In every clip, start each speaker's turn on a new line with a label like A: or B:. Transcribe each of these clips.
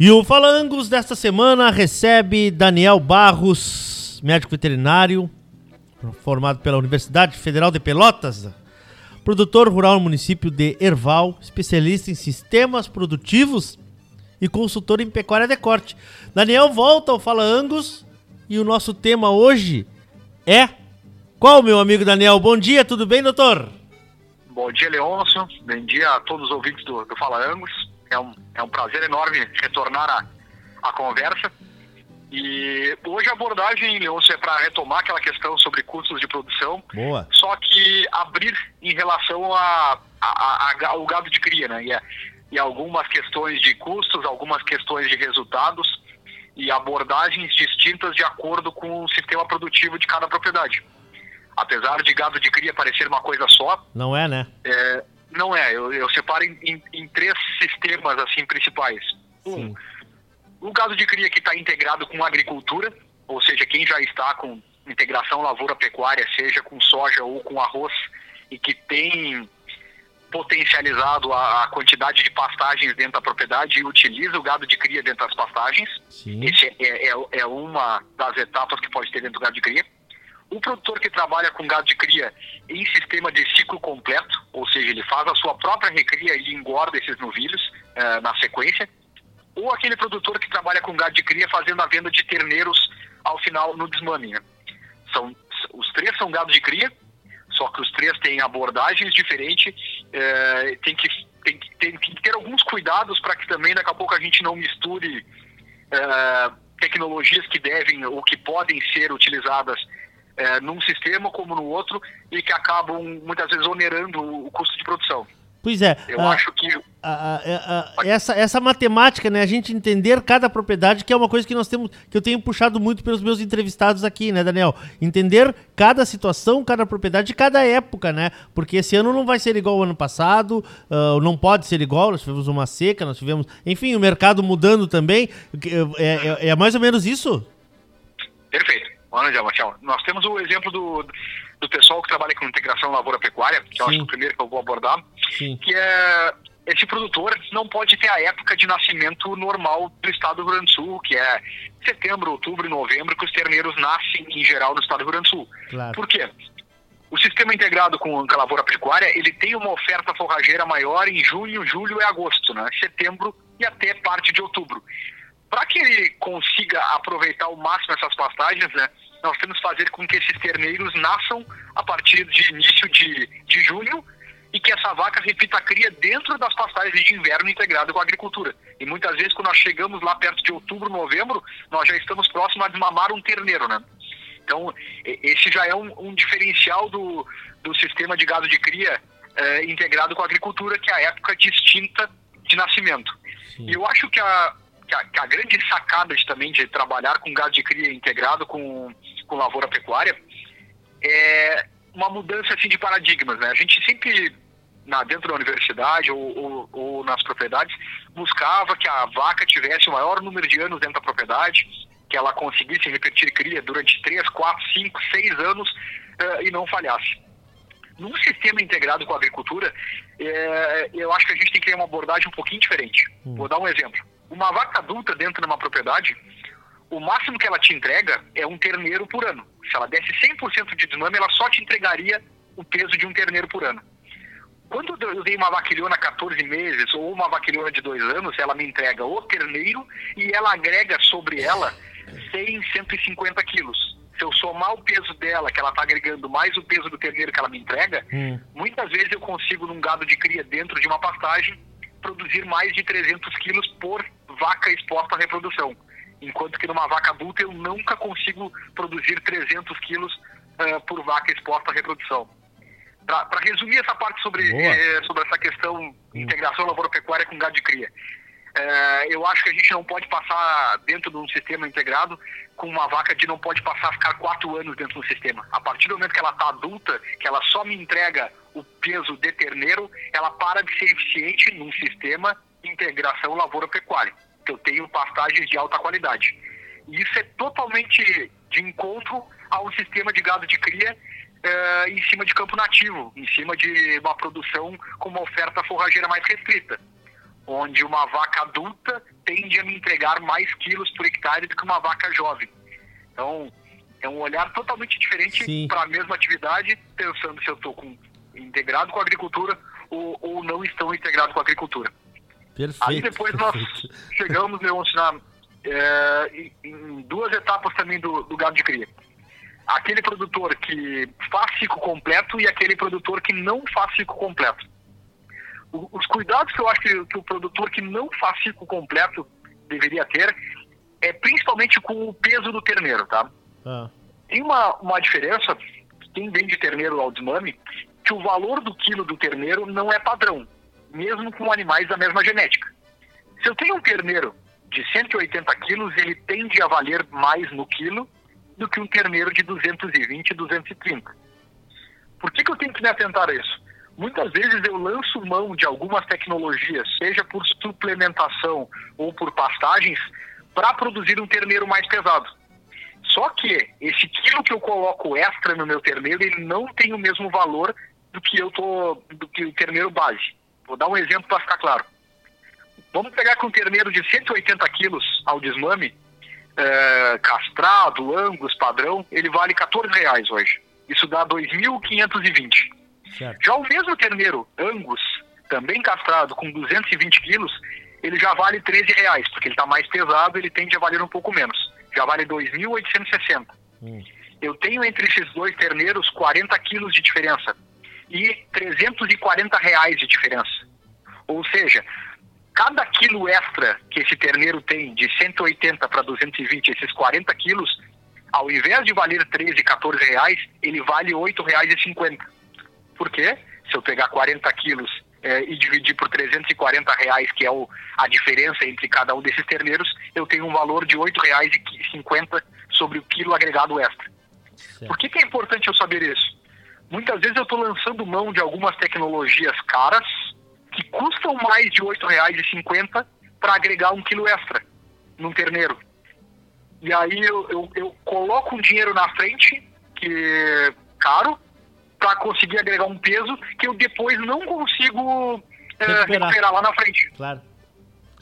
A: E o Falangos desta semana recebe Daniel Barros, médico veterinário, formado pela Universidade Federal de Pelotas, produtor rural no município de Erval, especialista em sistemas produtivos e consultor em pecuária de corte. Daniel volta ao Fala Angus e o nosso tema hoje é qual, meu amigo Daniel? Bom dia, tudo bem, doutor?
B: Bom dia, Leôncio. Bom dia a todos os ouvintes do, do Fala Angus. É um, é um prazer enorme retornar a conversa. E hoje a abordagem, Leôncio, é para retomar aquela questão sobre custos de produção.
A: Boa.
B: Só que abrir em relação a, a, a, ao gado de cria, né? E, a, e algumas questões de custos, algumas questões de resultados e abordagens distintas de acordo com o sistema produtivo de cada propriedade. Apesar de gado de cria parecer uma coisa só.
A: Não é, né?
B: É, não é, eu, eu separo em, em, em, três sistemas assim principais. Um, o gado de cria que está integrado com agricultura, ou seja, quem já está com integração lavoura-pecuária, seja com soja ou com arroz, e que tem potencializado a, a, quantidade de pastagens dentro da propriedade e utiliza o gado de cria dentro das pastagens.
A: Sim.
B: Esse é, é, é, uma das etapas que pode ter dentro do gado de cria. O produtor que trabalha com gado de cria em sistema de ciclo completo, ou seja, ele faz a sua própria recria e engorda esses novilhos uh, na sequência, ou aquele produtor que trabalha com gado de cria fazendo a venda de terneiros ao final no desmame. Né? São, os três são gado de cria, só que os três têm abordagens diferentes, uh, tem, que, tem, tem, que ter alguns cuidados para que também daqui a pouco a gente não misture uh, tecnologias que devem ou que podem ser utilizadas é, num sistema como no outro e que acabam muitas vezes onerando o custo de produção.
A: Pois é.
B: Eu a, acho que.
A: A, a, essa, essa matemática, né? A gente entender cada propriedade, que é uma coisa que nós temos, que eu tenho puxado muito pelos meus entrevistados aqui, né, Daniel? Entender cada situação, cada propriedade, cada época, né? Porque esse ano não vai ser igual ao ano passado, uh, não pode ser igual, nós tivemos uma seca, nós tivemos. Enfim, o mercado mudando também. É, é, é mais ou menos isso?
B: Perfeito. Olha, Marcelo, nós temos o exemplo do, do pessoal que trabalha com integração lavoura-pecuária, que Sim. eu acho que é o primeiro que eu vou abordar,
A: Sim.
B: que é esse produtor não pode ter a época de nascimento normal do estado do Rio Grande do Sul, que é setembro, outubro e novembro, que os terneiros nascem em geral no estado do Rio Grande do Sul.
A: Claro.
B: Por quê? O sistema integrado com a lavoura pecuária, ele tem uma oferta forrageira maior em junho, julho e agosto, né? Setembro e até parte de outubro para que ele consiga aproveitar ao máximo essas pastagens, né, nós temos que fazer com que esses terneiros nasçam a partir de início de, de junho e que essa vaca repita a cria dentro das pastagens de inverno integrado com a agricultura. E muitas vezes, quando nós chegamos lá perto de outubro, novembro, nós já estamos próximos a desmamar um terneiro, né? Então, esse já é um, um diferencial do, do sistema de gado de cria eh, integrado com a agricultura, que é a época distinta de nascimento. Sim. E eu acho que a, que a, que a, grande sacada de, também de trabalhar com gado de cria integrado com, com lavoura pecuária é uma mudança assim, de paradigmas. Né? A gente sempre, na, dentro da universidade ou, ou, ou, nas propriedades, buscava que a vaca tivesse o maior número de anos dentro da propriedade, que ela conseguisse repetir cria durante 3, 4, 5, 6 anos uh, e não falhasse. Num sistema integrado com a agricultura, é, eu acho que a gente tem que ter uma abordagem um pouquinho diferente. Hum. Vou dar um exemplo uma vaca adulta dentro de uma propriedade, o máximo que ela te entrega é um terneiro por ano. Se ela desse 100% de desmame, ela só te entregaria o peso de um terneiro por ano. Quando eu dei uma vaquilhona 14 meses ou uma vaquilhona de dois anos, ela me entrega o terneiro e ela agrega sobre ela 100, 150 quilos. Se eu somar o peso dela, que ela está agregando, mais o peso do terneiro que ela me entrega,
A: hum.
B: muitas vezes eu consigo, num gado de cria dentro de uma pastagem, produzir mais de 300 quilos por vaca exposta à reprodução. Enquanto que numa vaca adulta eu nunca consigo produzir 300 quilos uh, por vaca exposta à reprodução. Para resumir essa parte sobre, eh, sobre essa questão integração lavoura-pecuária com gado de cria. Uh, eu acho que a gente não pode passar dentro de um sistema integrado com uma vaca de não pode passar a ficar quatro anos dentro do sistema. A partir do momento que ela está adulta, que ela só me entrega o peso de terneiro, ela para de ser eficiente num sistema integração lavoura-pecuária que eu tenho pastagens de alta qualidade. E isso é totalmente de encontro a um sistema de gado de cria uh, em cima de campo nativo, em cima de uma produção com uma oferta forrageira mais restrita. onde uma vaca adulta tende a me entregar mais quilos por hectare do que uma vaca jovem. Então, é um olhar totalmente diferente para a mesma atividade, pensando se eu estou integrado com a agricultura ou, ou, não estou integrado com a agricultura.
A: Perfeito.
B: Aí depois
A: perfeito.
B: nós chegamos, Leôncio, na, é, em duas etapas também do, do gado de cria. Aquele produtor que faz ciclo completo e aquele produtor que não faz ciclo completo. O, os cuidados que eu acho que, que o produtor que não faz ciclo completo deveria ter é principalmente com o peso do terneiro, tá? Ah. Tem uma, uma diferença, quem vende terneiro ao desmame, que o valor do quilo do terneiro não é padrão, mesmo com animais da mesma genética. Se eu tenho um terneiro de 180 quilos, ele tende a valer mais no quilo do que um terneiro de 220, 230. Por que, que eu tenho que me atentar a isso? Muitas vezes eu lanço mão de algumas tecnologias, seja por suplementação ou por pastagens, para produzir um terneiro mais pesado. Só que esse quilo que eu coloco extra no meu terneiro, ele não tem o mesmo valor do que eu tô, do que o terneiro base. Vou dar um exemplo para ficar claro. Vamos pegar com um terneiro de 180 quilos ao desmame, é, castrado, angus, padrão, ele vale 14 reais hoje. Isso dá 2.520. Já o mesmo terneiro angus, também castrado, com 220 quilos, ele já vale 13 reais, porque ele está mais pesado, ele tende a valer um pouco menos. Já vale 2.860. Hum. Eu tenho entre esses dois terneiros 40 quilos de diferença e 340 reais de diferença. Ou seja, cada quilo extra que esse terneiro tem, de 180 para 220, esses 40 quilos, ao invés de valer 13, 14 reais, ele vale 8 reais e 50. Por quê? Se eu pegar 40 quilos é, e dividir por 340 reais, que é o, a diferença entre cada um desses terneiros, eu tenho um valor de R$ 8,50 sobre o quilo agregado extra. Certo. Por que, que é importante eu saber isso? Muitas vezes eu estou lançando mão de algumas tecnologias caras que custam mais de R$ 8,50 para agregar um quilo extra num terneiro. E aí eu, eu, eu coloco um dinheiro na frente, que é caro, para conseguir agregar um peso que eu depois não consigo é, recuperar. recuperar lá na frente.
A: Claro.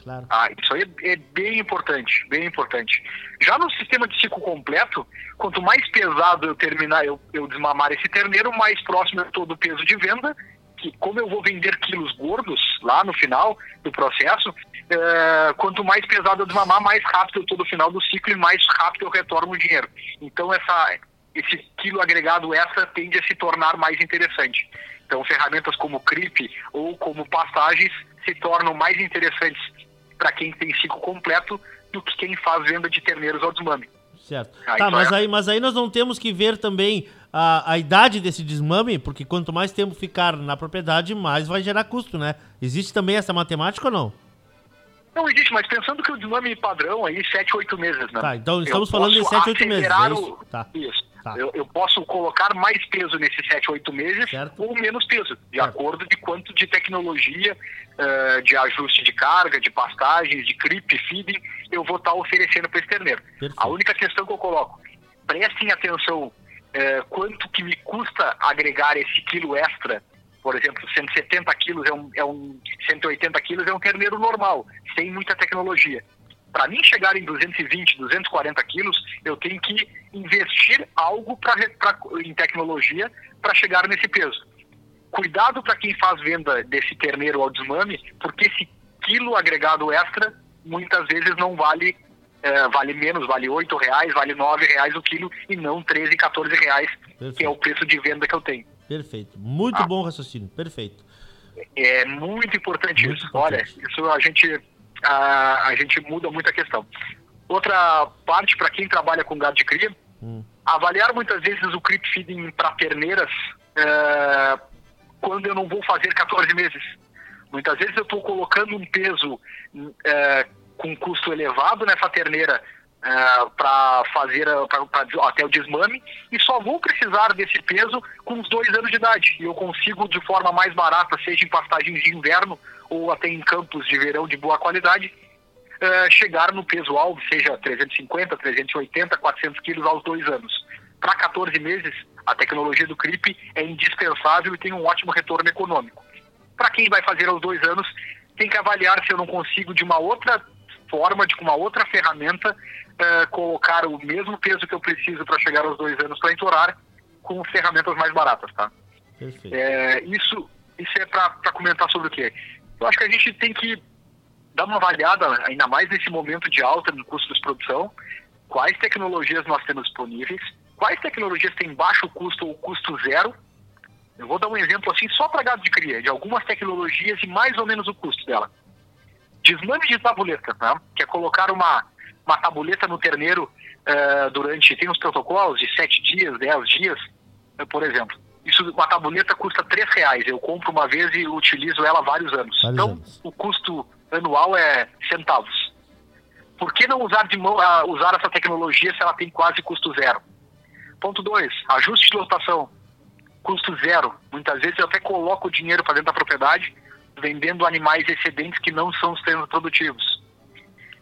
A: Claro.
B: Ah, isso aí é, é, bem importante, bem importante. Já no sistema de ciclo completo, quanto mais pesado eu terminar, eu, eu desmamar esse terneiro, mais próximo eu estou do peso de venda, que como eu vou vender quilos gordos lá no final do processo, é, quanto mais pesado eu desmamar, mais rápido eu estou no final do ciclo e mais rápido eu retorno o dinheiro. Então essa, esse quilo agregado extra tende a se tornar mais interessante. Então ferramentas como CRIP ou como pastagens se tornam mais interessantes para quem tem ciclo completo do que quem faz venda de terneiros ao desmame.
A: Certo. Aí tá, mas, é... aí, mas aí nós não temos que ver também a, a idade desse desmame, porque quanto mais tempo ficar na propriedade, mais vai gerar custo, né? Existe também essa matemática ou não?
B: Não existe, mas pensando que o desmame padrão aí, 7, 8 meses, né?
A: Tá, então estamos falando de 7, 8 meses. É isso?
B: Tá. isso. Tá. Eu, eu, posso colocar mais peso nesses 7, 8 meses certo. ou menos peso, de certo. acordo de quanto de tecnologia, uh, de ajuste de carga, de pastagens, de creep, feeding, eu vou estar tá oferecendo para esse terneiro. Perfeito. A única questão que eu coloco, prestem atenção uh, quanto que me custa agregar esse quilo extra por exemplo, 170 quilos é um, é um 180 quilos é um terneiro normal, sem muita tecnologia. Para mim chegar em 220, 240 quilos, eu tenho que investir algo pra, pra em tecnologia para chegar nesse peso. Cuidado para quem faz venda desse terneiro ao desmame, porque esse quilo agregado extra muitas vezes não vale é, vale menos, vale oito reais, vale nove reais o quilo e não 13, 14 reais, perfeito. que é o preço de venda que eu tenho.
A: Perfeito. Muito ah. bom raciocínio, perfeito.
B: É muito importante muito isso. Importante. Olha, isso a gente a, a gente muda muito a questão. Outra parte, para quem trabalha com gado de cria, hum. avaliar muitas vezes o creep feeding para terneiras é, quando eu não vou fazer 14 meses. Muitas vezes eu estou colocando um peso é, com custo elevado nessa terneira é, para fazer pra, pra, até o desmame e só vou precisar desse peso com uns dois anos de idade. E eu consigo de forma mais barata, seja em pastagens de inverno ou até em campos de verão de boa qualidade, uh, chegar no peso alvo, seja 350, 380, 400 quilos aos dois anos. Para 14 meses, a tecnologia do CRIP é indispensável e tem um ótimo retorno econômico. Para quem vai fazer aos dois anos, tem que avaliar se eu não consigo de uma outra forma, de uma outra ferramenta, uh, colocar o mesmo peso que eu preciso para chegar aos dois anos para entorar com ferramentas mais baratas, tá? É, isso, isso é para comentar sobre o quê? Eu acho que a gente tem que dar uma avaliada, ainda mais nesse momento de alta no custo de produção, quais tecnologias nós temos disponíveis, quais tecnologias têm baixo custo ou custo zero. Eu vou dar um exemplo assim só para gado de cria, de algumas tecnologias e mais ou menos o custo dela. Desmame de tabuleta, tá? que é colocar uma, uma tabuleta no terneiro uh, durante, tem uns protocolos de 7 dias, 10 dias, uh, por exemplo. Isso, uma tabuleta custa 3 reais. Eu compro uma vez e utilizo ela vários anos. Vários então, anos. o custo anual é centavos. Por que não usar, de mão, uh, usar essa tecnologia se ela tem quase custo zero? Ponto 2, ajuste de lotação. Custo zero. Muitas vezes eu até coloco o dinheiro para dentro da propriedade, vendendo animais excedentes que não são os produtivos.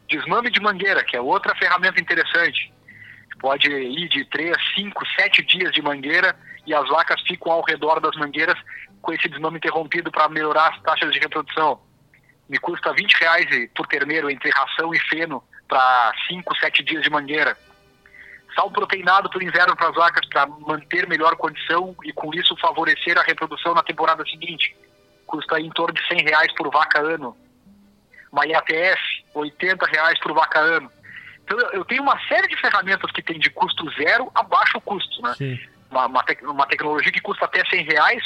B: Desmame de mangueira, que é outra ferramenta interessante. Pode ir de 3, 5, 7 dias de mangueira e as vacas ficam ao redor das mangueiras com esse desmame interrompido para melhorar as taxas de reprodução me custa 20 reais por terneiro entre ração e feno para 5, 7 dias de mangueira. Sal proteinado por inverno para as vacas para manter melhor condição e com isso favorecer a reprodução na temporada seguinte. Custa em torno de 100 reais por vaca ano. Uma IATF, 80 reais por vaca ano. Então eu tenho uma série de ferramentas que tem de custo zero a baixo custo. Né? Uma, uma, te uma tecnologia que custa até 100 reais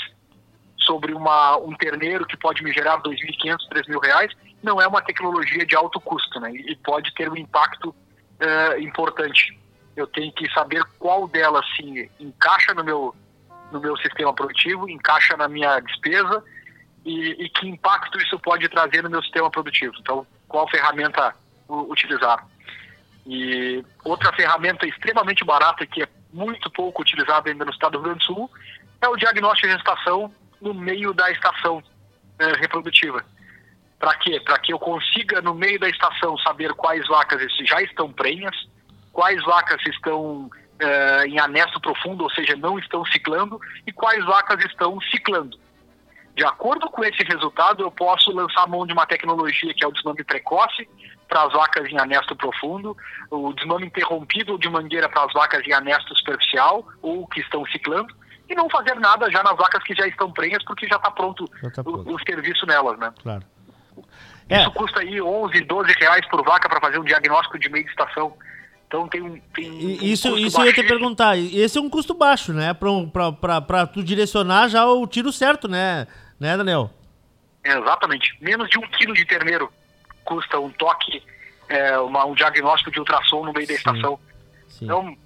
B: sobre uma, um terneiro que pode me gerar 2.500, 3.000 reais, não é uma tecnologia de alto custo, né? E pode ter um impacto uh, importante. Eu tenho que saber qual delas sim encaixa no meu no meu sistema produtivo, encaixa na minha despesa e, e que impacto isso pode trazer no meu sistema produtivo. Então, qual ferramenta utilizar? E outra ferramenta extremamente barata que é muito pouco utilizada ainda no estado do Rio Grande do Sul é o diagnóstico de gestação no meio da estação é, reprodutiva. Para quê? Para que eu consiga, no meio da estação, saber quais vacas já estão prenhas, quais vacas estão é, em anesto profundo, ou seja, não estão ciclando, e quais vacas estão ciclando. De acordo com esse resultado, eu posso lançar mão de uma tecnologia que é o desmame precoce para as vacas em anesto profundo, o desmame interrompido de mangueira para as vacas em anesto superficial ou que estão ciclando, e não fazer nada já nas vacas que já estão prenhas, porque já está pronto, tá o, o, serviço nelas, né?
A: Claro.
B: Isso é. custa aí 11, 12 reais por vaca para fazer um diagnóstico de meio de estação. Então tem um. Tem um
A: isso isso eu ia te perguntar. Esse é um custo baixo, né? Para tu direcionar já o tiro certo, né, né Daniel?
B: exatamente. Menos de um quilo de terneiro custa um toque, é, uma, um diagnóstico de ultrassom no meio Sim. da estação. Sim. Então,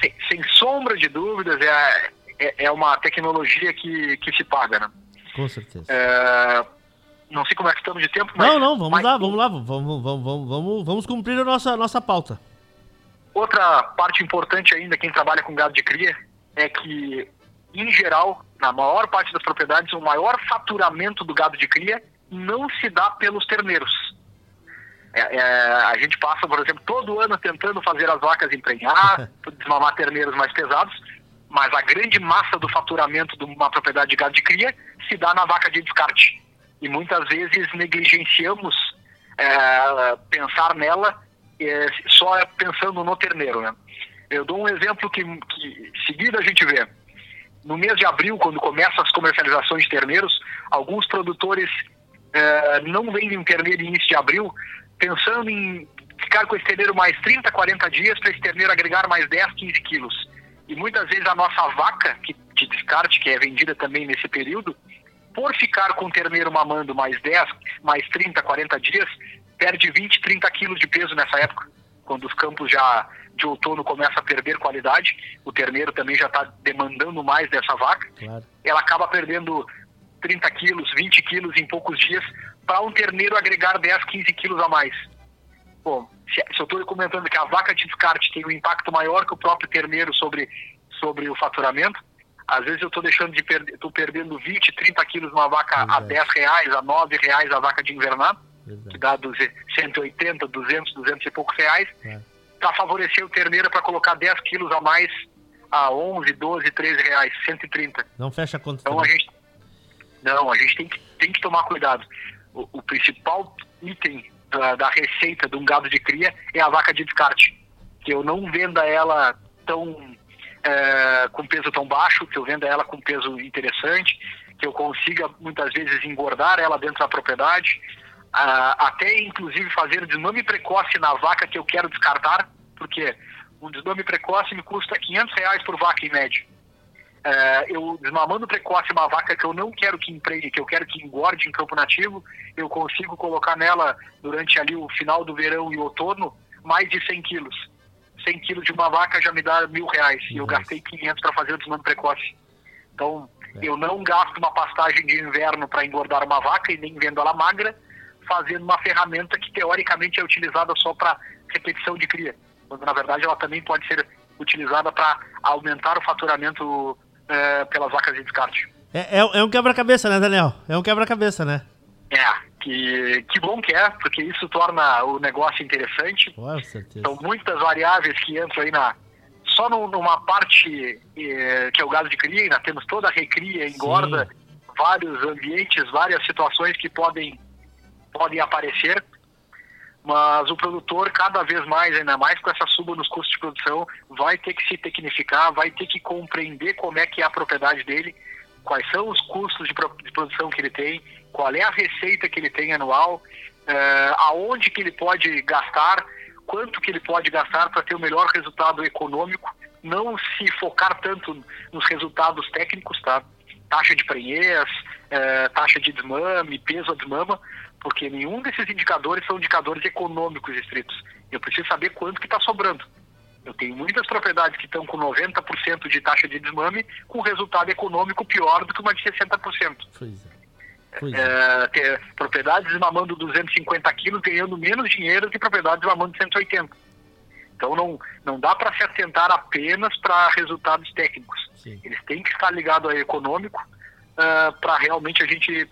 B: sem, sem, sombra de dúvidas, é, é, é, uma tecnologia que, que se paga, né?
A: Com certeza. É,
B: não sei como é que estamos de tempo, mas...
A: Não, não, vamos lá, vamos lá, vamos, vamos, vamos, vamos, vamos cumprir a nossa, nossa pauta.
B: Outra parte importante ainda, quem trabalha com gado de cria, é que, em geral, na maior parte das propriedades, o maior faturamento do gado de cria não se dá pelos terneiros. É, é, a gente passa, por exemplo, todo ano tentando fazer as vacas emprenhar, desmamar terneiros mais pesados, mas a grande massa do faturamento de uma propriedade de gado de cria se dá na vaca de descarte. E muitas vezes negligenciamos é, pensar nela é, só pensando no terneiro. Né? Eu dou um exemplo que, que seguido a gente vê. No mês de abril, quando começam as comercializações de terneiros, alguns produtores é, não vendem um terneiro início de abril, pensando em ficar com esse terneiro mais 30, 40 dias para esse terneiro agregar mais 10, 15 quilos. E muitas vezes a nossa vaca, que, de descarte, que é vendida também nesse período, por ficar com o terneiro mamando mais 10, mais 30, 40 dias, perde 20, 30 quilos de peso nessa época. Quando os campos já de outono começam a perder qualidade, o terneiro também já está demandando mais dessa vaca. Claro. Ela acaba perdendo 30 quilos, 20 quilos em poucos dias, para um terneiro agregar 10, 15 quilos a mais. Bom, se, se eu estou comentando que a vaca de descarte tem um impacto maior que o próprio terneiro sobre, sobre o faturamento, às vezes eu estou deixando de perder, estou perdendo 20, 30 quilos uma vaca Exato. a 10 reais, a 9 reais a vaca de invernado, Exato. que dá 180, 200, 200 e poucos reais, é. para favorecer o terneiro para colocar 10 quilos a mais a 11, 12, 13 reais, 130.
A: Não fecha a conta.
B: Então também. a gente, não, a gente tem que, tem que tomar cuidado o, o principal item da, da, receita de um gado de cria é a vaca de descarte. Que eu não venda ela tão é, com peso tão baixo, que eu venda ela com peso interessante, que eu consiga muitas vezes engordar ela dentro da propriedade, até inclusive fazer desmame precoce na vaca que eu quero descartar, porque um desmame precoce me custa 500 reais por vaca em média. É, eu desmamando precoce uma vaca que eu não quero que empregue, que eu quero que engorde em campo nativo, eu consigo colocar nela durante ali o final do verão e outono mais de 100 quilos. 100 quilos de uma vaca já me dá mil reais e eu gastei 500 para fazer o desmame precoce. Então é. eu não gasto uma pastagem de inverno para engordar uma vaca e nem vendo ela magra, fazendo uma ferramenta que teoricamente é utilizada só para repetição de cria, quando na verdade ela também pode ser utilizada para aumentar o faturamento é, pelas vacas de descarte.
A: É, é, é um quebra-cabeça, né, Daniel? É um quebra-cabeça, né?
B: É, que, que bom que é, porque isso torna o negócio interessante.
A: Com certeza.
B: São muitas variáveis que entram aí na. Só no, numa parte eh, que é o gado de cria, ainda temos toda a recria, engorda, Sim. vários ambientes, várias situações que podem, podem aparecer mas o produtor cada vez mais, ainda mais com essa suba nos custos de produção, vai ter que se tecnificar, vai ter que compreender como é que é a propriedade dele, quais são os custos de, produção que ele tem, qual é a receita que ele tem anual, uh, aonde que ele pode gastar, quanto que ele pode gastar para ter o melhor resultado econômico, não se focar tanto nos resultados técnicos, tá? Taxa de prenhez, uh, taxa de desmame, peso a desmama, porque nenhum desses indicadores são indicadores econômicos estritos. Eu preciso saber quanto que está sobrando. Eu tenho muitas propriedades que estão com 90% de taxa de desmame, com resultado econômico pior do que uma de 60%. Pois é. Pois é. É, ter propriedades desmamando 250 quilos ganhando menos dinheiro que propriedades desmamando 180. Então não, não dá para se atentar apenas para resultados técnicos. Sim. Eles têm que estar ligados ao econômico uh, para realmente a gente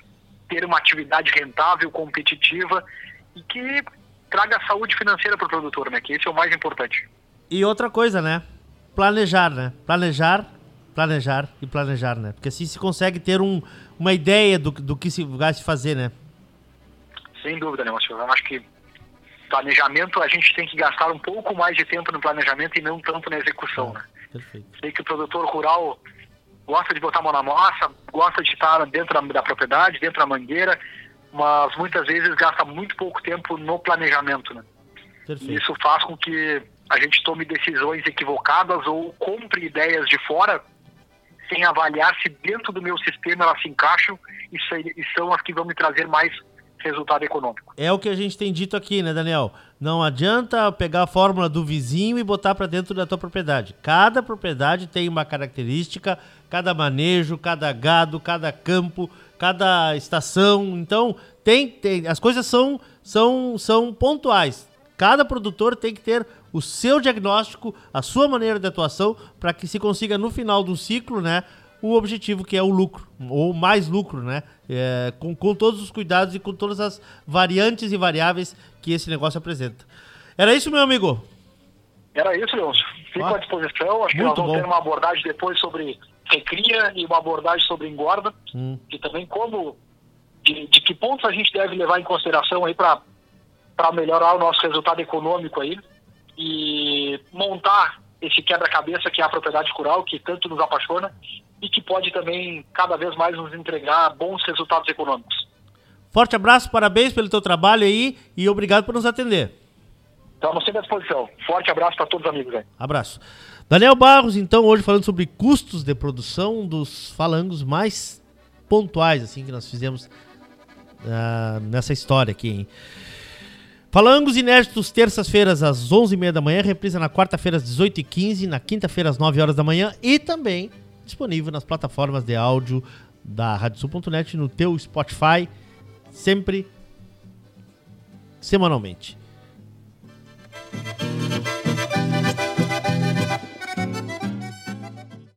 B: ter uma atividade rentável, competitiva e que traga saúde financeira para o produtor, né? Que esse é o mais importante.
A: E outra coisa, né? Planejar, né? Planejar, planejar e planejar, né? Porque assim se consegue ter um, uma ideia do, do que se vai se fazer, né?
B: Sem dúvida, né, Márcio? Eu acho que planejamento a gente tem que gastar um pouco mais de tempo no planejamento e não tanto na execução, é, né? Perfeito. Sei que o produtor rural gosta de botar a mão na massa, gosta de estar dentro da, da propriedade, dentro da mangueira, mas muitas vezes gasta muito pouco tempo no planejamento, né? E isso faz com que a gente tome decisões equivocadas ou compre ideias de fora sem avaliar se dentro do meu sistema elas se encaixam e, são as que vão me trazer mais resultado econômico.
A: É o que a gente tem dito aqui, né, Daniel? Não adianta pegar a fórmula do vizinho e botar para dentro da tua propriedade. Cada propriedade tem uma característica, cada manejo, cada gado, cada campo, cada estação. Então, tem, tem as coisas são são são pontuais. Cada produtor tem que ter o seu diagnóstico, a sua maneira de atuação para que se consiga no final do ciclo, né, o objetivo que é o lucro, ou mais lucro, né? É, com, com todos os cuidados e com todas as variantes e variáveis que esse negócio apresenta. Era isso, meu amigo?
B: Era isso, Leôncio. Fico ah, à disposição. Acho que nós vamos bom. ter uma abordagem depois sobre recria e uma abordagem sobre engorda. Hum. E também como, de, de, que pontos a gente deve levar em consideração aí para melhorar o nosso resultado econômico aí e montar esse quebra-cabeça que é a propriedade rural, que tanto nos apaixona e que pode também cada vez mais nos entregar bons resultados econômicos.
A: Forte abraço, parabéns pelo teu trabalho aí e obrigado por nos atender.
B: Estamos sempre à disposição. Forte abraço para todos os amigos aí.
A: Abraço. Daniel Barros, então, hoje falando sobre custos de produção dos falangos mais pontuais, assim, que nós fizemos uh, nessa história aqui, hein? Falangos inéditos, terças-feiras às 11h30 da manhã, reprisa na quarta-feira às 18h15, na quinta-feira às 9 horas da manhã e também disponível nas plataformas de áudio da radiosul.net no teu Spotify, sempre semanalmente.